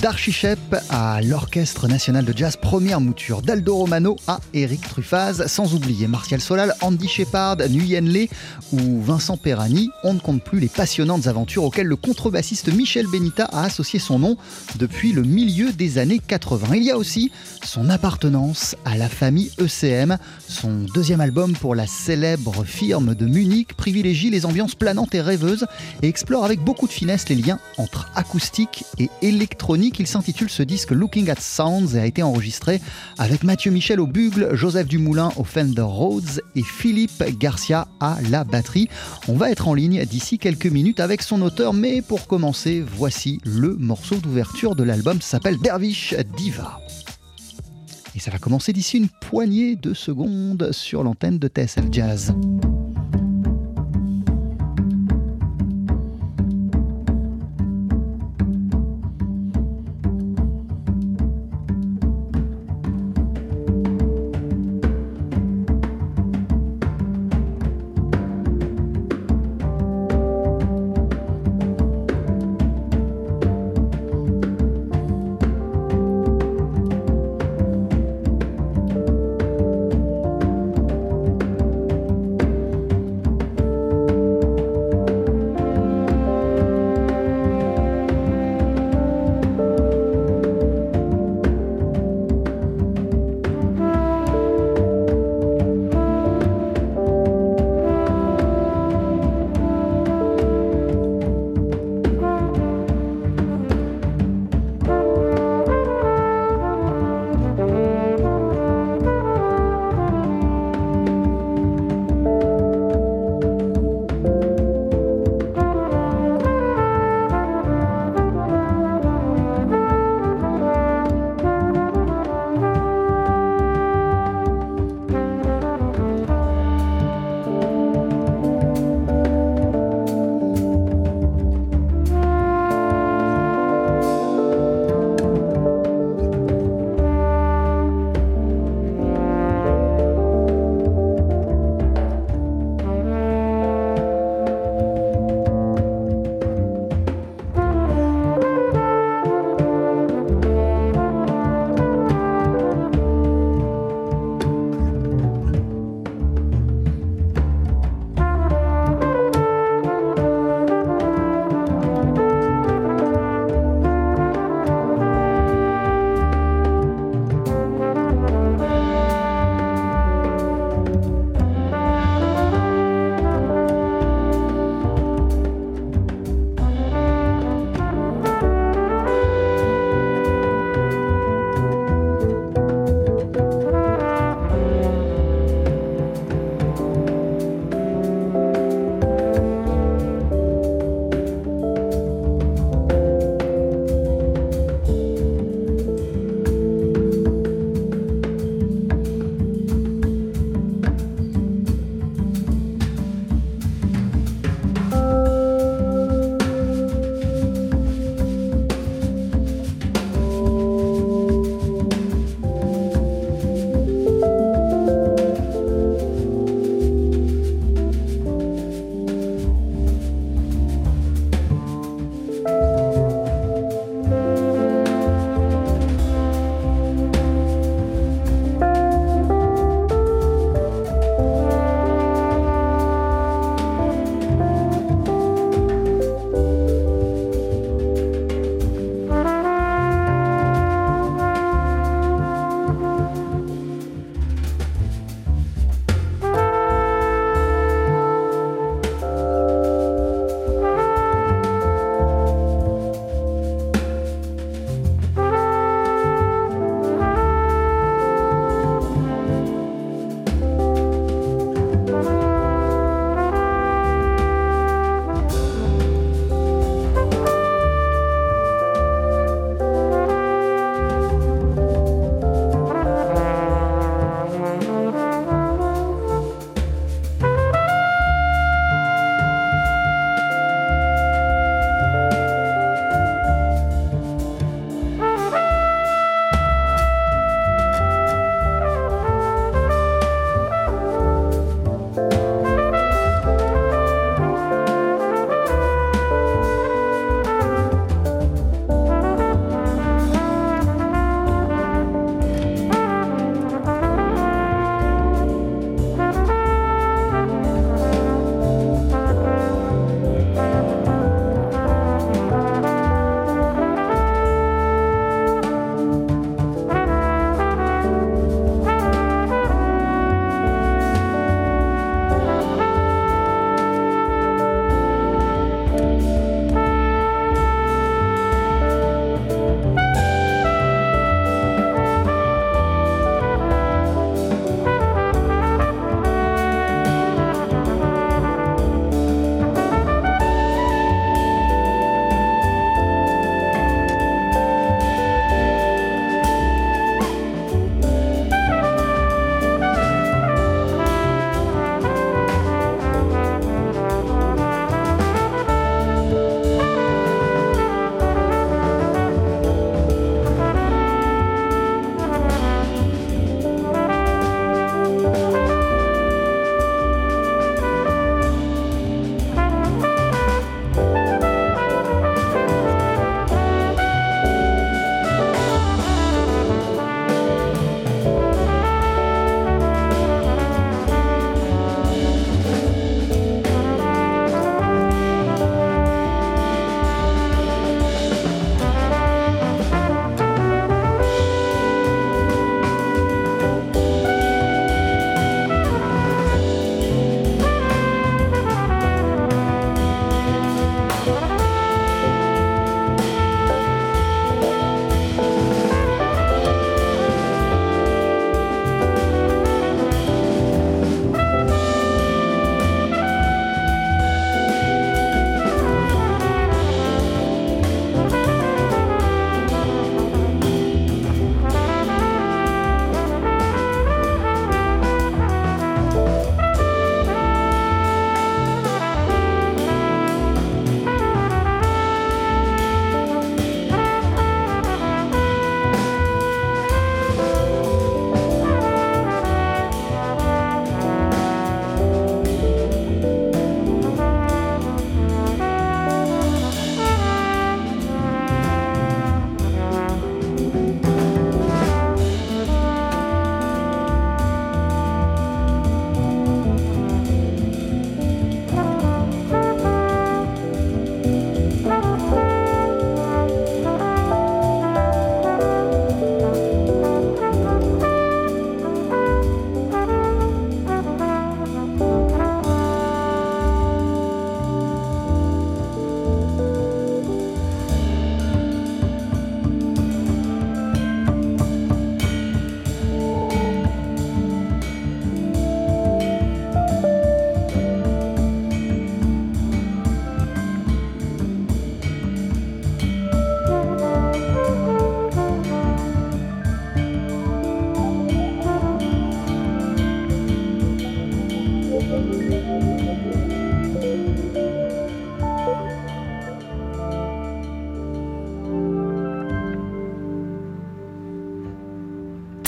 D'Archichep à l'Orchestre National de Jazz, première mouture d'Aldo Romano à Eric Truffaz, sans oublier Martial Solal, Andy Shepard, Nguyen Le ou Vincent Perani. On ne compte plus les passionnantes aventures auxquelles le contrebassiste Michel Benita a associé son nom depuis le milieu des années 80. Il y a aussi son appartenance à la famille ECM. Son deuxième album pour la célèbre firme de Munich privilégie les ambiances planantes et rêveuses et explore avec beaucoup de finesse les liens entre acoustique et électronique. Il s'intitule ce disque Looking at Sounds et a été enregistré avec Mathieu Michel au bugle, Joseph Dumoulin au Fender Rhodes et Philippe Garcia à la batterie. On va être en ligne d'ici quelques minutes avec son auteur, mais pour commencer, voici le morceau d'ouverture de l'album, s'appelle Dervish Diva. Et ça va commencer d'ici une poignée de secondes sur l'antenne de TSF Jazz.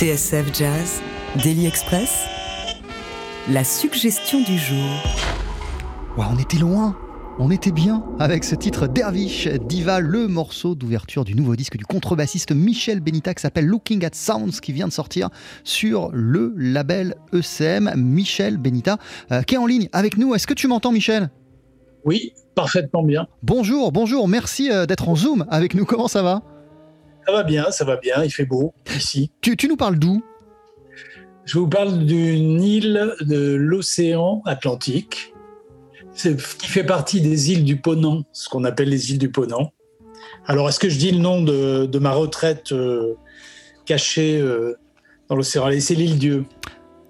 TSF Jazz, Daily Express, la suggestion du jour. Wow, on était loin on était bien avec ce titre Dervish Diva, le morceau d'ouverture du nouveau disque du contrebassiste Michel Benita qui s'appelle Looking at Sounds qui vient de sortir sur le label ECM. Michel Benita euh, qui est en ligne avec nous. Est-ce que tu m'entends Michel? Oui, parfaitement bien. Bonjour, bonjour, merci euh, d'être en Zoom avec nous. Comment ça va? Ça va bien, ça va bien, il fait beau ici. Tu, tu nous parles d'où? Je vous parle d'une île de l'océan Atlantique qui fait partie des îles du Ponant, ce qu'on appelle les îles du Ponant. Alors, est-ce que je dis le nom de, ma retraite euh, cachée euh, dans l'océan? C'est l'île Dieu.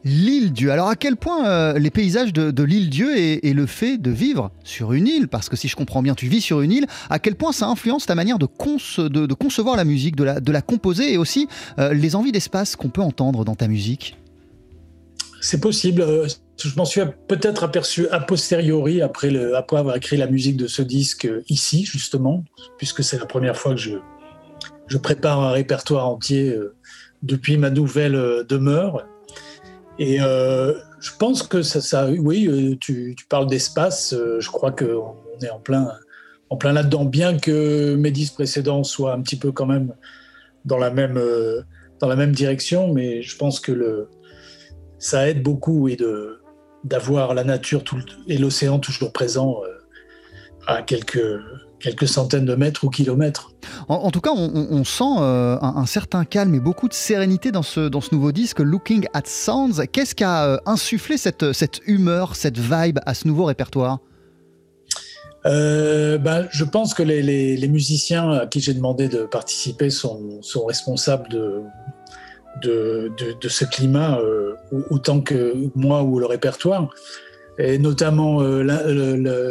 L'île Dieu. Alors à quel point euh, les paysages de, l'île Dieu et, le fait de vivre sur une île, parce que si je comprends bien, tu vis sur une île, à quel point ça influence ta manière de, concevoir la musique, de la, composer et aussi les envies d'espace qu'on peut entendre dans ta musique? C'est possible je m'en suis peut-être aperçu a posteriori après, avoir écrit la musique de ce disque ici, justement, puisque c'est la première fois que je, prépare un répertoire entier euh, depuis ma nouvelle euh, demeure. Et euh, je pense que ça, oui, tu, tu parles d'espace, je crois qu'on est en plein, en plein là-dedans, bien que mes disques précédents soient un petit peu quand même dans la même, dans la même direction, mais je pense que le, ça aide beaucoup et de, d'avoir la nature et l'océan toujours présent euh, à quelques, quelques centaines de mètres ou kilomètres. En, tout cas, on, sent euh, un, certain calme et beaucoup de sérénité dans ce, dans ce nouveau disque, Looking at Sounds. Qu'est-ce qui a euh, insufflé cette, cette humeur, cette vibe à ce nouveau répertoire? Ben, je pense que les, les, musiciens à qui j'ai demandé de participer sont, sont responsables de, de, de, ce climat euh, autant que moi ou le répertoire, et notamment euh,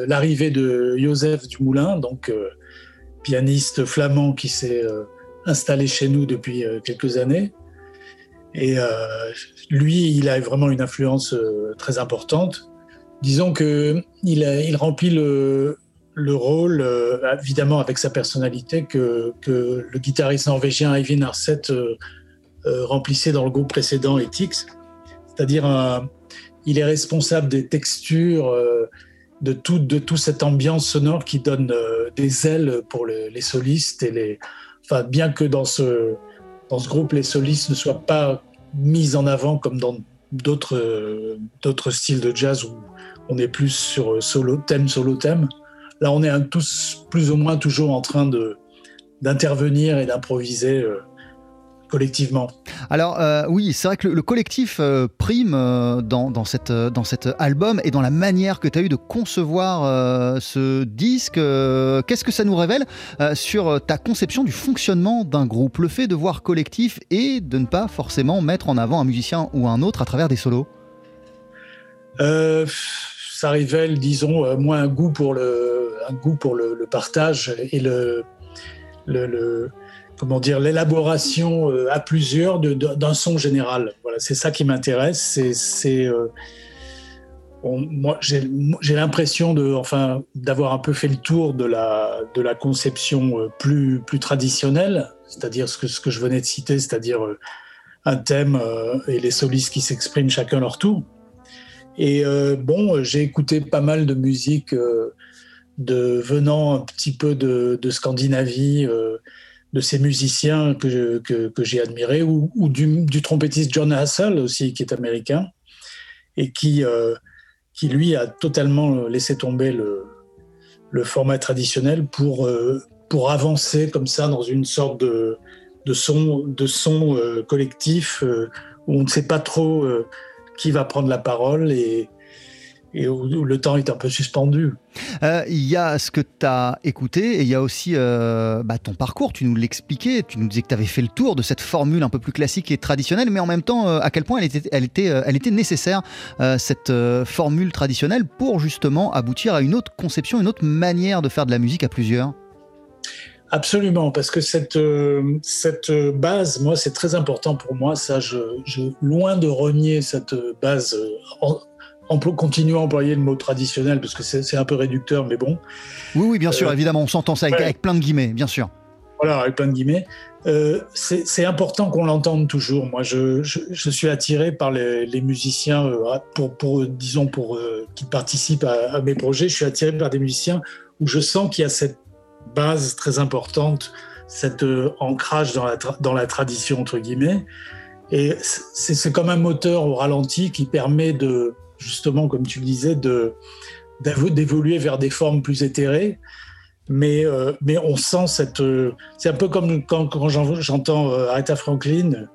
l'arrivée de Joseph Dumoulin, donc euh, pianiste flamand qui s'est installé chez nous depuis quelques années. Et lui, il a vraiment une influence très importante. Disons que il, il remplit le, le rôle, évidemment avec sa personnalité, que, que le guitariste norvégien Eivind Arset euh, remplissait dans le groupe précédent Ethics. C'est-à-dire, il est responsable des textures, euh, de, tout, de toute cette ambiance sonore qui donne euh, des ailes pour les solistes. Et les, enfin, bien que dans ce, dans ce groupe, les solistes ne soient pas mis en avant comme dans d'autres d'autres styles de jazz où on est plus sur solo thème solo thème là on est tous plus ou moins toujours en train d'intervenir et d'improviser collectivement. Alors euh, oui, c'est vrai que le, collectif euh, prime euh, dans, cette, dans cet album et dans la manière que tu as eu de concevoir ce disque. Qu'est-ce que ça nous révèle sur ta conception du fonctionnement d'un groupe? Le fait de voir collectif et de ne pas forcément mettre en avant un musicien ou un autre à travers des solos? Ça révèle, disons, moi un goût pour le, un goût pour le, partage et le, le comment dire, l'élaboration euh, à plusieurs d'un son général. Voilà, c'est ça qui m'intéresse. C'est, euh, moi, j'ai l'impression de, enfin, d'avoir un peu fait le tour de la, de la conception euh, plus, plus traditionnelle, c'est-à-dire ce que, ce que je venais de citer, c'est-à-dire un thème et les solistes qui s'expriment chacun leur tour. Et bon, j'ai écouté pas mal de musique de, venant un petit peu de, de Scandinavie de ces musiciens que, que, j'ai admirés, ou, du, trompettiste John Hassel aussi, qui est américain, et qui, euh, qui lui a totalement laissé tomber le, le format traditionnel pour, euh, pour avancer comme ça dans une sorte de, de son, de son euh, collectif où on ne sait pas trop qui va prendre la parole et où, le temps est un peu suspendu. Euh, il y a ce que tu as écouté et il y a aussi euh, bah, ton parcours. Tu nous l'expliquais, tu nous disais que tu avais fait le tour de cette formule un peu plus classique et traditionnelle, mais en même temps, euh, à quel point elle était, elle était, elle était nécessaire, cette formule traditionnelle, pour justement aboutir à une autre conception, une autre manière de faire de la musique à plusieurs? Absolument, parce que cette, cette base, moi, c'est très important pour moi. Ça, je, je, loin de renier cette base continuer à employer le mot traditionnel parce que c'est un peu réducteur, mais bon. Oui, oui, bien sûr, euh, évidemment, on s'entend ça avec, plein de guillemets, bien sûr. Voilà, avec plein de guillemets. euh, c'est important qu'on l'entende toujours. Moi, je, je, suis attiré par les, les musiciens, euh, pour, pour, disons, pour qui participent à, à, mes projets. Je suis attiré par des musiciens où je sens qu'il y a cette base très importante, cet ancrage dans la, dans la tradition entre guillemets. Et c'est comme un moteur au ralenti qui permet de, justement, comme tu le disais, de d'évoluer vers des formes plus éthérées mais, euh, mais on sent cette. Euh, c'est un peu comme quand, quand j'entends euh, Aretha Franklin,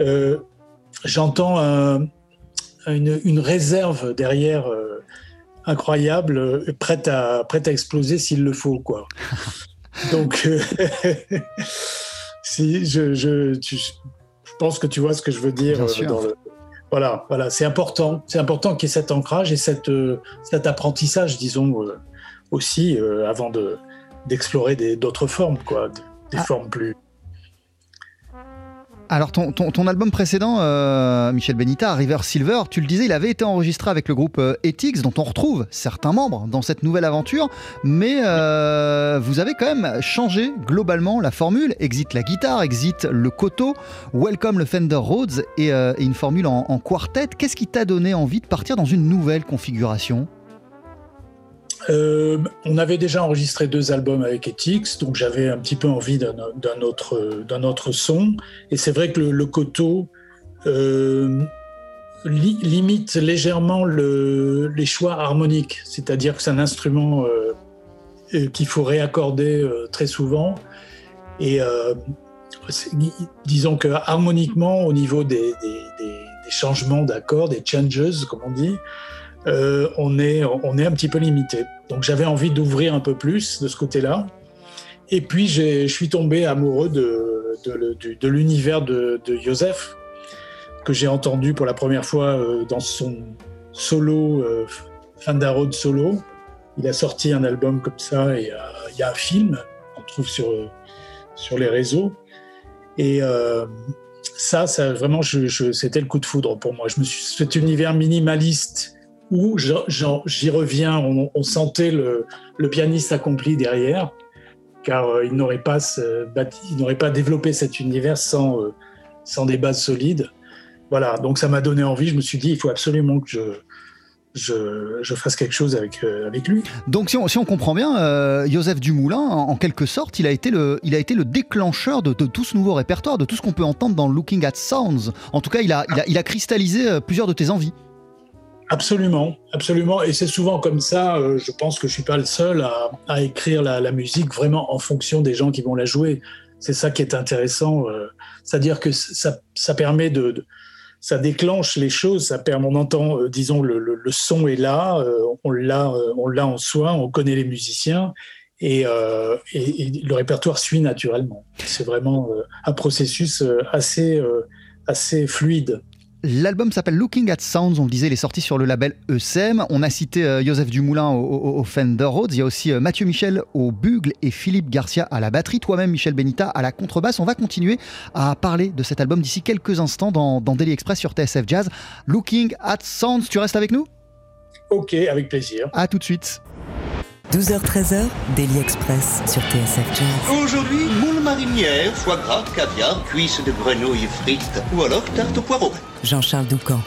euh, j'entends un, une, une, réserve derrière incroyable, prête à, prête à exploser s'il le faut. Quoi. Donc, si je, je, je, pense que tu vois ce que je veux dire. Dans le, voilà, voilà c'est important. C'est important qu'il y ait cet ancrage et cette, cet apprentissage, disons aussi euh, avant de d'explorer d'autres formes, quoi, des ah. formes plus. Alors ton, album précédent, euh, Michel Benita, River Silver, tu le disais, il avait été enregistré avec le groupe euh, Ethics, dont on retrouve certains membres dans cette nouvelle aventure, mais vous avez quand même changé globalement la formule. Exit la guitare, exit le koto, welcome le Fender Rhodes et, une formule en quartet. Qu'est-ce qui t'a donné envie de partir dans une nouvelle configuration? Euh, on avait déjà enregistré deux albums avec Ethics, donc j'avais un petit peu envie d'un autre, autre son. Et c'est vrai que le, le koto euh, limite légèrement le, les choix harmoniques, c'est-à-dire que c'est un instrument euh, qu'il faut réaccorder très souvent. Et disons que harmoniquement, au niveau des changements d'accords, des changes, comme on dit, euh, on, est, on est un petit peu limité. Donc j'avais envie d'ouvrir un peu plus de ce côté-là. Et puis je suis tombé amoureux de, de, l'univers de, Joseph, que j'ai entendu pour la première fois euh, dans son solo, euh, Fandaro de solo. Il a sorti un album comme ça et il y a un film, on trouve sur, sur les réseaux. Et ça, ça vraiment, c'était le coup de foudre pour moi. Je me suis, cet univers minimaliste où j'y reviens, on, sentait le, pianiste accompli derrière, car euh, il n'aurait pas, développé cet univers sans, euh, sans des bases solides. Voilà, donc ça m'a donné envie. Je me suis dit, il faut absolument que je, fasse quelque chose avec, euh, lui. Donc si on, comprend bien, Joseph Dumoulin, en, quelque sorte, il a été le, déclencheur de, tout ce nouveau répertoire, de tout ce qu'on peut entendre dans Looking at Sounds. En tout cas, il a cristallisé plusieurs de tes envies. Absolument, absolument. Et c'est souvent comme ça, euh, je pense que je suis pas le seul à, écrire la, musique vraiment en fonction des gens qui vont la jouer. C'est ça qui est intéressant. Euh, c'est-à-dire que ça, permet de, Ça déclenche les choses, ça permet, on entend, euh, disons, le, son est là, on l'a en soi, on connaît les musiciens. Et, le répertoire suit naturellement. C'est vraiment un processus assez fluide. L'album s'appelle Looking at Sounds, on le disait, il est sorti sur le label ESM. On a cité euh, Joseph Dumoulin au, Fender Rhodes, il y a aussi euh, Mathieu Michel au bugle et Philippe Garcia à la batterie, toi-même Michel Benita à la contrebasse. On va continuer à parler de cet album d'ici quelques instants dans, dans Daily Express sur TSF Jazz. Looking at Sounds, tu restes avec nous? Ok, avec plaisir. À tout de suite. 12h-13h, Daily Express sur TSF Jazz. Aujourd'hui, moule marinière, foie gras, caviar, cuisses de grenouille frites ou alors tarte au poireau. Jean-Charles Doucan.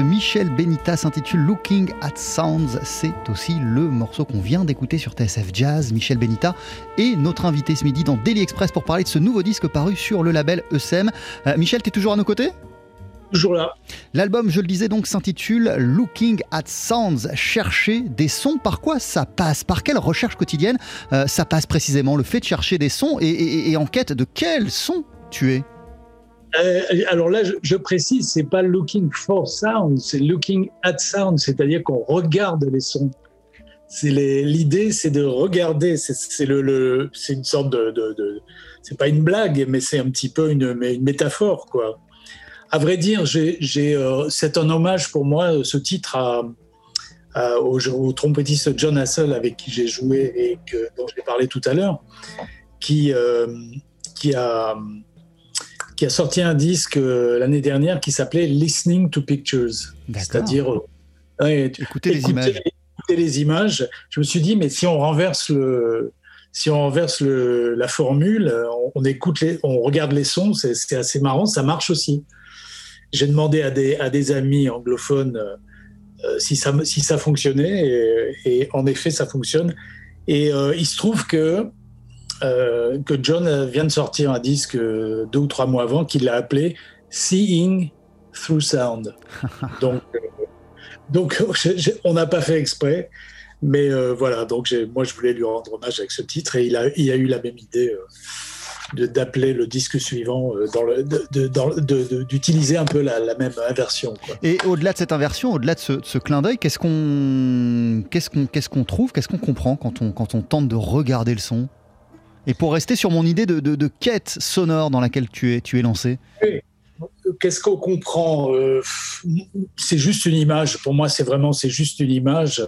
Michel Benita s'intitule Looking at Sounds. C'est aussi le morceau qu'on vient d'écouter sur TSF Jazz. Michel Benita est notre invité ce midi dans Daily Express pour parler de ce nouveau disque paru sur le label ESM. Euh, Michel, tu es toujours à nos côtés? Toujours là. L'album, je le disais donc, s'intitule Looking at Sounds, chercher des sons. Par quoi ça passe? Par quelle recherche quotidienne euh, ça passe précisément Le fait de chercher des sons et, en quête de quels sons tu es? Euh, alors là, je, précise, c'est pas looking for sound, c'est looking at sound, c'est-à-dire qu'on regarde les sons. L'idée, c'est de regarder. C'est le, une sorte de, de, c'est pas une blague, mais c'est un petit peu une, métaphore, quoi. À vrai dire, euh, c'est un hommage pour moi, ce titre au, trompettiste John Hassel avec qui j'ai joué et que, dont j'ai parlé tout à l'heure, qui, euh, qui, a, qui a sorti un disque euh, l'année dernière qui s'appelait Listening to Pictures. C'est-à-dire écouter, les images. écouter les images. Je me suis dit, mais si on renverse le, si on renverse le, la formule, on, écoute les, on regarde les sons, c'est assez marrant, ça marche aussi. J'ai demandé à des, à des amis anglophones euh, euh, si, ça, si ça fonctionnait, et, en effet, ça fonctionne. Et euh, il se trouve que, que John vient de sortir un disque deux ou trois mois avant qu'il a appelé Seeing Through Sound. donc, donc on n'a pas fait exprès. Mais voilà, donc moi je voulais lui rendre hommage avec ce titre et il a, il a eu la même idée d'appeler le disque suivant, euh, d'utiliser un peu la, même inversion. Et au-delà de cette inversion, au-delà de ce, clin d'œil, qu'est-ce qu'on qu'est-ce qu'on qu'est-ce qu'on trouve, qu'est-ce qu'on comprend quand on, quand on tente de regarder le son? Et pour rester sur mon idée de, quête sonore dans laquelle tu es, tu es lancé Qu'est-ce qu'on comprend euh, C'est juste une image. Pour moi, c'est vraiment c'est juste une image.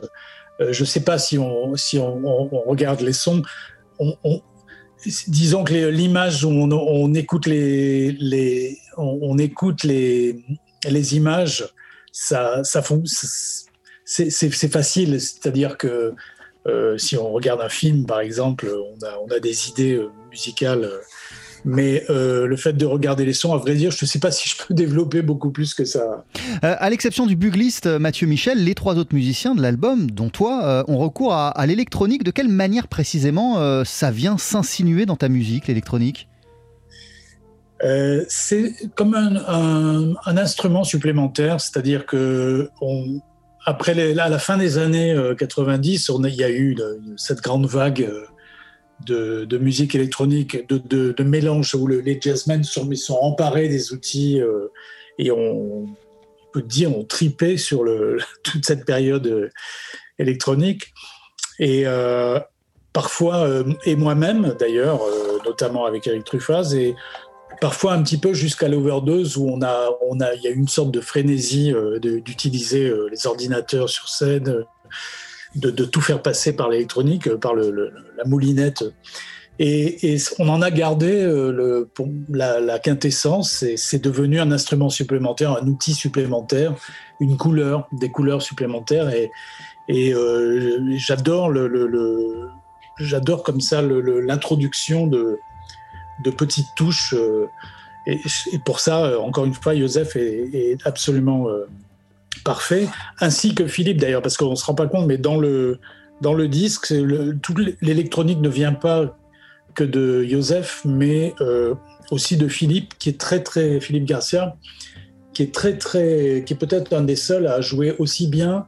Euh, je ne sais pas si on, si on, regarde les sons. On, disons que l'image où on, écoute les, les on, écoute les, les images, ça, ça c'est facile. C'est-à-dire que euh, si on regarde un film, par exemple, on a, on a des idées euh, musicales euh, mais euh, le fait de regarder les sons, à vrai dire, je ne sais pas si je peux développer beaucoup plus que ça. Euh, à l'exception du bugliste Mathieu Michel, les trois autres musiciens de l'album, dont toi, ont recours à, l'électronique. De quelle manière précisément ça vient s'insinuer dans ta musique, l'électronique? C'est comme un, instrument supplémentaire, c'est-à-dire que après à la fin des années 90, on il y a eu cette grande vague de, musique électronique, de, mélange où les jazzmen sont, sont emparés des outils euh, et on, peut dire on tripé sur toute cette période euh, électronique. Et euh, parfois, et moi-même d'ailleurs, notamment avec Eric Truffaz, et parfois un petit peu jusqu'à l'overdose où on a, on a, il y a une sorte de frénésie d'utiliser les ordinateurs sur scène de, tout faire passer par l'électronique, euh, par la moulinette. Et, on en a gardé euh, la, quintessence, et c'est devenu un instrument supplémentaire, un outil supplémentaire, une couleur, des couleurs supplémentaires. Et, euh, j'adore j'adore comme ça l'introduction de, de petites touches. et, pour ça, encore une fois, Joseph est, absolument parfait, ainsi que Philippe d'ailleurs, parce qu'on ne se rend pas compte, mais dans le, dans le disque, toute l'électronique ne vient pas que de Joseph, mais euh, aussi de Philippe, qui est très très Philippe Garcia, qui est très très, qui est peut-être un des seuls à jouer aussi bien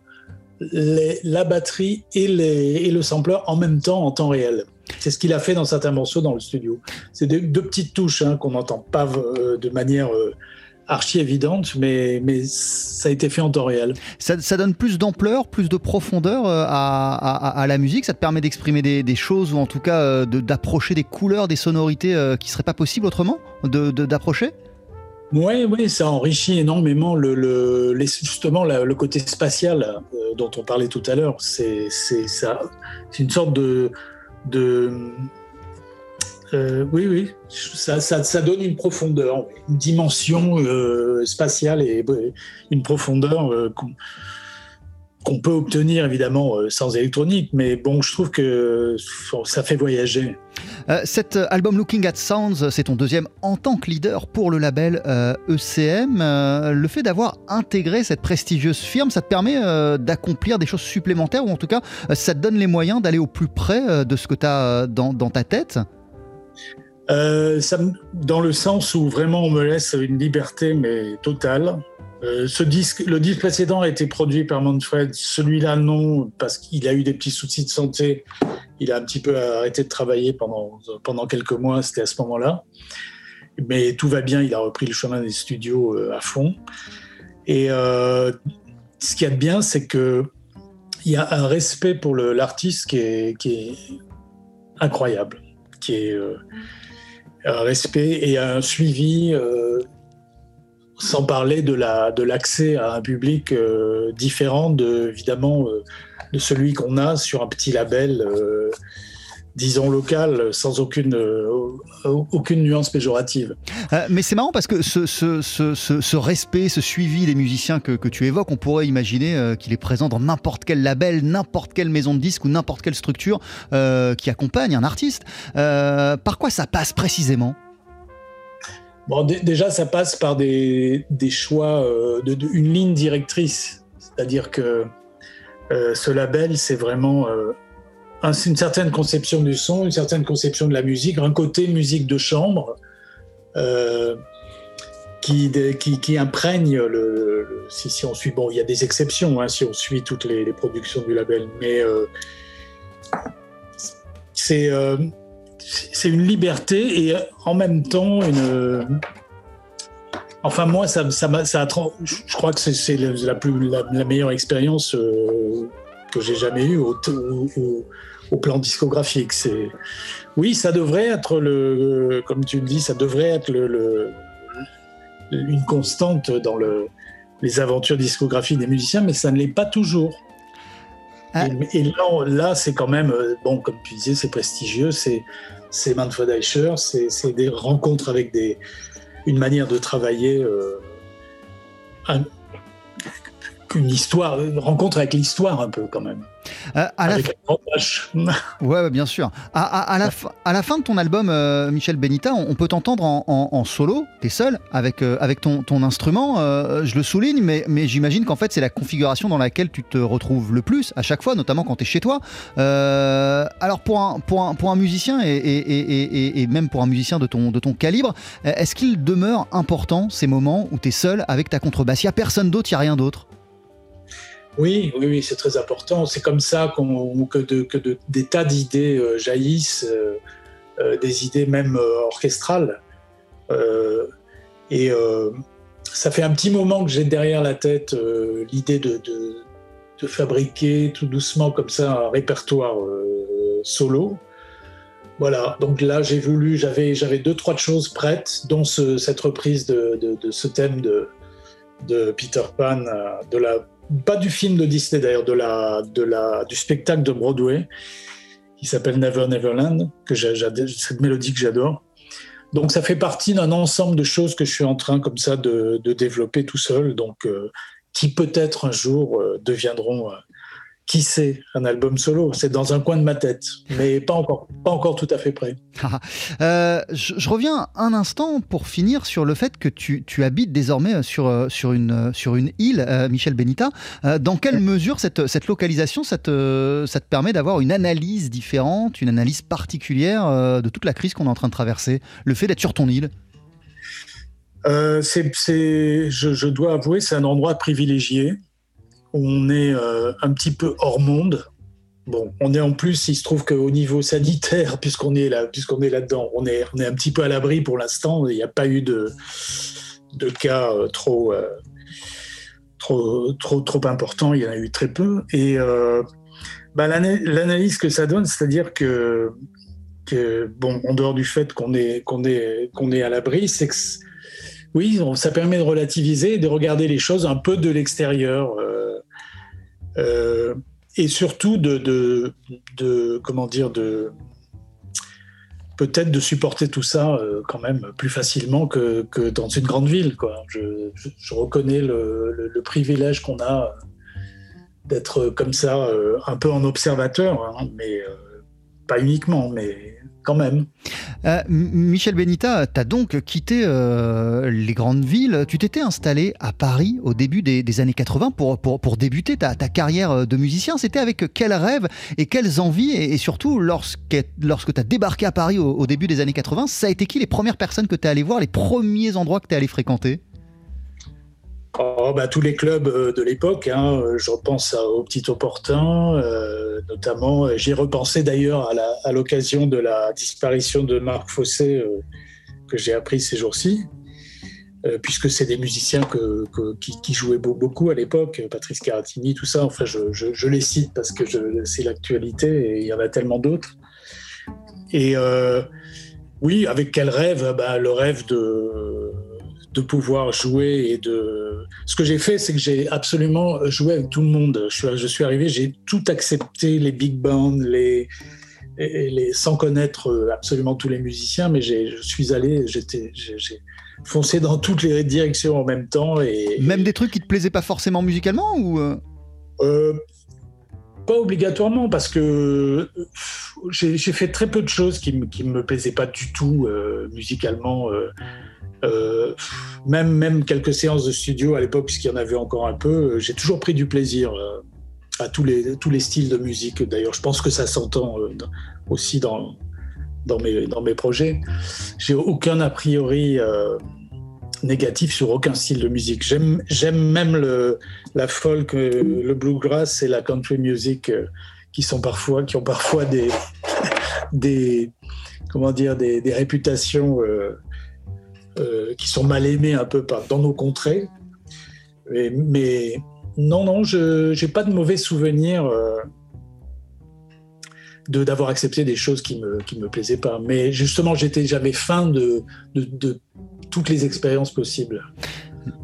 la batterie et, et le sampler en même temps en temps réel. C'est ce qu'il a fait dans certains morceaux dans le studio. C'est deux, petites touches hein, qu'on n'entend pas euh, de manière euh, archi évidente, mais, mais ça a été fait en temps réel. Ça, donne plus d'ampleur, plus de profondeur euh, à, la musique, ça te permet d'exprimer des, choses ou en tout cas euh, d'approcher des couleurs, des sonorités qui ne seraient pas possibles autrement d'approcher? Oui, oui, ça enrichit énormément le, justement le côté spatial dont on parlait tout à l'heure. C'est une sorte de, de euh, oui, oui, ça, donne une profondeur, une dimension euh, spatiale et une profondeur euh, peut obtenir évidemment sans électronique, mais bon, je trouve que ça fait voyager. cet album Looking at Sounds, c'est ton deuxième en tant que leader pour le label ECM. E le fait d'avoir intégré cette prestigieuse firme, ça te permet d'accomplir des choses supplémentaires ou en tout cas, ça te donne les moyens d'aller au plus près de ce que tu as dans, dans ta tête? Euh, ça, dans le sens où vraiment on me laisse une liberté mais totale. Euh, ce disque, le disque précédent a été produit par Manfred, celui-là non parce qu'il a eu des petits soucis de santé. Il a un petit peu arrêté de travailler pendant pendant quelques mois, c'était à ce moment-là. Mais tout va bien, il a repris le chemin des studios euh, à fond. Et ce qu'il y a de bien, c'est que il y a un respect pour l'artiste qui est, incroyable, qui est un respect et un suivi, euh, sans parler de l'accès à un public euh, différent de, évidemment euh, de celui qu'on a sur un petit label disons local, sans aucune, euh, aucune nuance péjorative. Euh, mais c'est marrant parce que ce, ce, ce, ce, respect, ce suivi des musiciens que, que tu évoques, on pourrait imaginer euh, qu'il est présent dans n'importe quel label, n'importe quelle maison de disques ou n'importe quelle structure qui accompagne un artiste. par quoi ça passe précisément? Bon, déjà, ça passe par des, choix, de, une ligne directrice. C'est-à-dire que ce label, c'est vraiment une certaine conception du son, une certaine conception de la musique, un côté musique de chambre euh, qui, imprègne le, si, on suit, bon, il y a des exceptions hein, si on suit toutes les, productions du label, mais euh, c'est euh, c'est une liberté et en même temps une. Enfin, moi, ça, ça, ça je crois que c'est la, plus, la, meilleure expérience que j'ai jamais eue au, au, au plan discographique. C'est oui, ça devrait être le, comme tu le dis, ça devrait être le, une constante dans le, les aventures discographiques des musiciens, mais ça ne l'est pas toujours. Ah. Et, là, c'est quand même, euh, bon, comme tu disais, c'est prestigieux, c'est, c'est Manfred Eicher, c'est, des rencontres avec des, une manière de travailler, euh, une histoire, une rencontre avec l'histoire un peu quand même. Euh, à la ouais, bien sûr. À, la à, la fin de ton album, euh, Michel Benita, on, peut t'entendre en, en, solo, t'es seul, avec, euh, avec ton, ton instrument. je le souligne, mais, mais j'imagine qu'en fait, c'est la configuration dans laquelle tu te retrouves le plus à chaque fois, notamment quand tu es chez toi. alors, pour un, pour un, pour un musicien et, et, et, et, même pour un musicien de ton, de ton calibre, est-ce qu'il demeure important ces moments où tu es seul avec ta contrebasse? Il n'y a personne d'autre, il n'y a rien d'autre oui, oui, oui c'est très important. C'est comme ça que, des tas d'idées euh, jaillissent, euh, euh, des idées même orchestrales. et ça fait un petit moment que j'ai derrière la tête l'idée de, fabriquer tout doucement comme ça un répertoire solo. Voilà, donc là j'ai voulu, j'avais, deux, trois choses prêtes, dont cette reprise de, de, ce thème de, de Peter Pan, de la pas du film de Disney d'ailleurs, de la, de la, du spectacle de Broadway qui s'appelle Never Neverland, que cette mélodie que j'adore. Donc ça fait partie d'un ensemble de choses que je suis en train comme ça de, de développer tout seul, donc euh, qui peut-être un jour euh, deviendront euh, qui sait, un album solo. C'est dans un coin de ma tête, mais pas encore, pas encore tout à fait prêt. euh, je, reviens un instant pour finir sur le fait que tu, tu habites désormais sur, euh, sur, une, euh, sur une île, euh, Michel Benita. dans quelle mesure cette, cette localisation, ça te, ça te permet d'avoir une analyse différente, une analyse particulière de toute la crise qu'on est en train de traverser Le fait d'être sur ton île? C'est, je, je dois avouer, c'est un endroit privilégié on est euh, un petit peu hors monde. Bon, on est en plus, il se trouve qu'au niveau sanitaire, puisqu'on est là, puisqu'on est là-dedans, on est, on est un petit peu à l'abri pour l'instant. Il n'y a pas eu de, de cas euh, trop, euh, trop, trop, trop importants. Il y en a eu très peu. Et bah, l'analyse que ça donne, c'est-à-dire que, que, bon, en dehors du fait qu'on est, qu'on est, qu'on est à l'abri, c'est que oui, ça permet de relativiser et de regarder les choses un peu de l'extérieur. Et surtout de, de, comment dire de peut-être de supporter tout ça euh, quand même plus facilement que, dans une grande ville je, reconnais le, privilège qu'on a d'être comme ça euh, un peu en observateur hein, mais pas uniquement, mais quand même. Euh, Michel Benita, tu as donc quitté euh, les grandes villes. Tu t'étais installé à Paris au début des, années 80 pour, pour, pour débuter ta, ta, carrière de musicien. C'était avec quels rêves et quelles envies Et, surtout, lorsque, lorsque tu as débarqué à Paris au, au, début des années 80, ça a été qui les premières personnes que tu es allé voir, les premiers endroits que tu es allé fréquenter? Oh, bah, tous les clubs euh, de l'époque, hein, je pense au Petit Opportun, euh, notamment. J'ai repensé d'ailleurs à l'occasion de la disparition de Marc Fossé euh, que j'ai appris ces jours-ci, puisque c'est des musiciens qui, jouaient beaucoup à l'époque, Patrice Caratini, tout ça. Enfin, je, les cite parce que c'est l'actualité et il y en a tellement d'autres. Et oui, avec quel rêve? Bah, Le rêve de de pouvoir jouer et de. Ce que j'ai fait, c'est que j'ai absolument joué avec tout le monde. Je suis, je suis arrivé, j'ai tout accepté, les big bands, les, les, sans connaître absolument tous les musiciens, mais je suis allé, j'étais, j'ai foncé dans toutes les directions en même temps. Et, Même des trucs qui te plaisaient pas forcément musicalement ou euh? Euh, Pas obligatoirement, parce que j'ai fait très peu de choses qui ne me plaisaient pas du tout euh, musicalement. Euh, même, même quelques séances de studio à l'époque, puisqu'il y en avait encore un peu, euh, j'ai toujours pris du plaisir euh, à tous les, tous les styles de musique. D'ailleurs, je pense que ça s'entend aussi dans, dans, mes, dans mes projets. J'ai aucun a priori négatif sur aucun style de musique. J'aime même le, la folk, le bluegrass et la country music qui sont parfois, qui ont parfois des, des comment dire, des, réputations euh, qui sont mal aimés un peu dans nos contrées. mais non, non, je n'ai pas de mauvais souvenirs euh, de d'avoir accepté des choses qui me qui me plaisaient pas. Mais justement, j'étais j'avais faim de, de toutes les expériences possibles.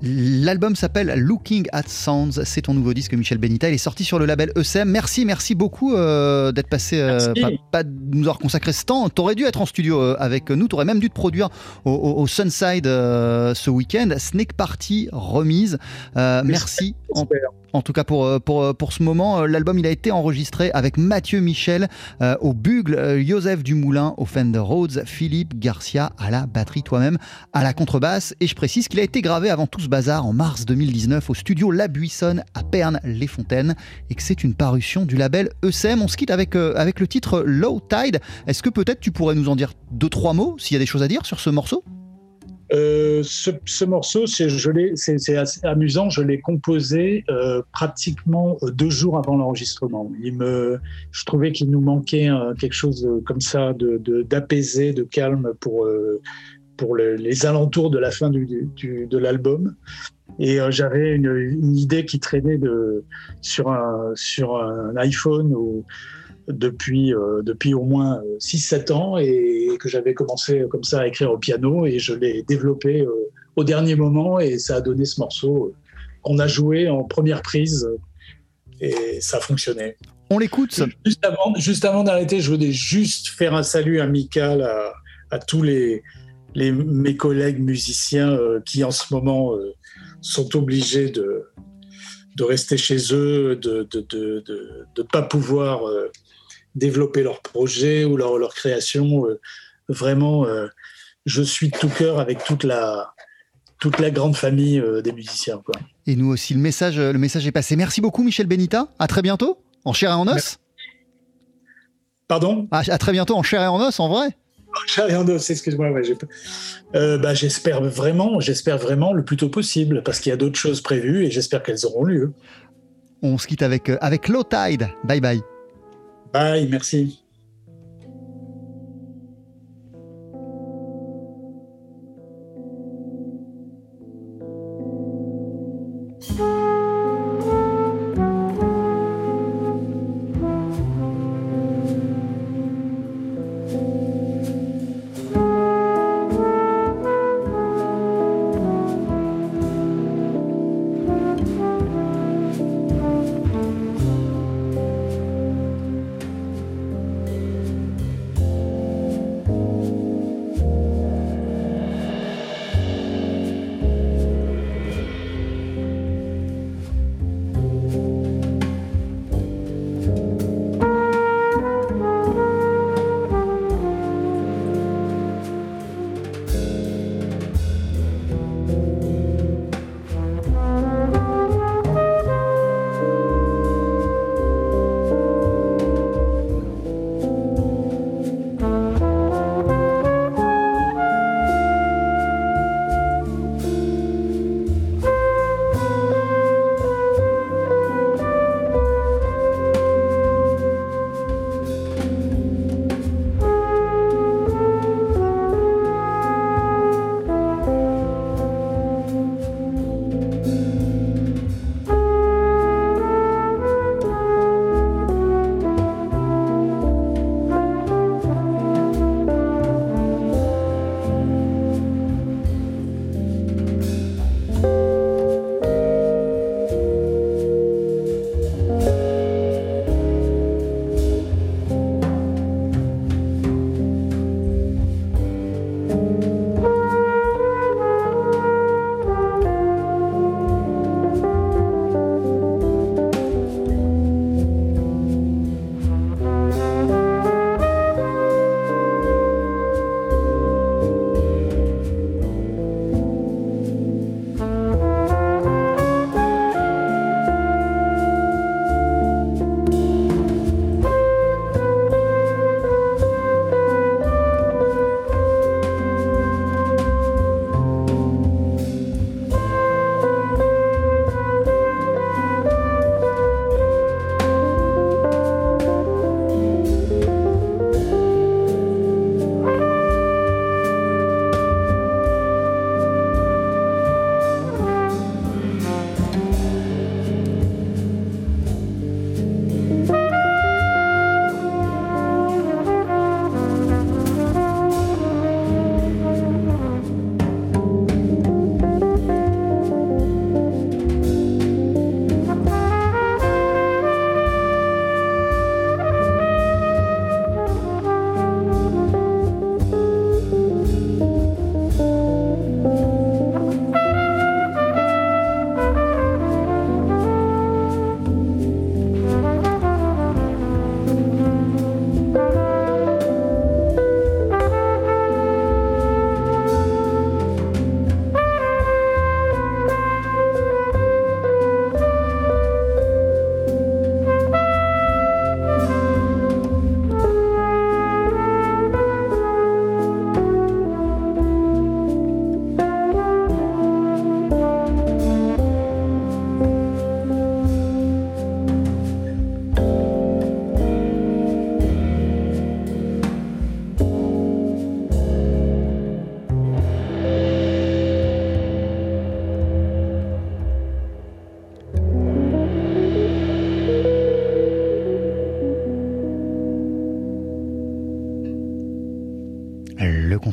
L'album s'appelle Looking at Sounds, c'est ton nouveau disque Michel Benita, il est sorti sur le label ECM. Merci, merci beaucoup euh, d'être passé, euh, pas, de nous avoir consacré ce temps. T'aurais dû être en studio euh, avec nous, t'aurais même dû te produire au, Sunside ce week-end. Snake Party remise. merci. En tout cas, pour, euh, pour, euh, pour ce moment, euh, l'album il a été enregistré avec Mathieu Michel au bugle, Joseph Dumoulin au Fender Rhodes, Philippe Garcia à la batterie, toi-même à la contrebasse. Et je précise qu'il a été gravé avant tout ce bazar en mars 2019 au studio La Buissonne à Perne-les-Fontaines et que c'est une parution du label ECM. On se quitte avec, avec le titre Low Tide. Est-ce que peut-être tu pourrais nous en dire deux, trois mots s'il y a des choses à dire sur ce morceau? Euh, ce, morceau, c'est amusant, je l'ai composé euh, pratiquement euh, deux jours avant l'enregistrement. Je trouvais qu'il nous manquait quelque chose comme ça, d'apaisé, de, calme pour, les alentours de la fin de l'album. Et j'avais une, idée qui traînait de, sur, un, sur un iPhone ou depuis, euh, depuis au moins 6-7 euh, ans et que j'avais commencé comme ça à écrire au piano et je l'ai développé euh, au dernier moment et ça a donné ce morceau qu'on a joué en première prise et ça a fonctionné. On l'écoute. Juste avant, juste avant d'arrêter, je voulais juste faire un salut amical à, à tous les, les, mes collègues musiciens qui en ce moment sont obligés de, de rester chez eux, de ne de, de, de, pas pouvoir développer leur projet ou leur, leur création. Euh, vraiment, euh, je suis de tout cœur avec toute la, toute la grande famille euh, des musiciens. Quoi. Et nous aussi, le message, le message est passé. Merci beaucoup, Michel Benita. À très bientôt, en chair et en os. Pardon? À, à, très bientôt, en chair et en os, en vrai. En chair et en os, excuse-moi. bah, j'espère vraiment, j'espère vraiment le plus tôt possible, parce qu'il y a d'autres choses prévues et j'espère qu'elles auront lieu. On se quitte avec, avec Low Tide. Bye bye. Bye, merci.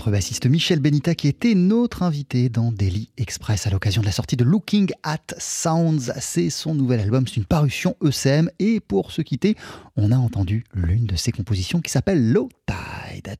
Contrebassiste Michel Benita qui était notre invité dans Daily Express à l'occasion de la sortie de Looking at Sounds. C'est son nouvel album, c'est une parution ECM et pour se quitter, on a entendu l'une de ses compositions qui s'appelle Low Tide.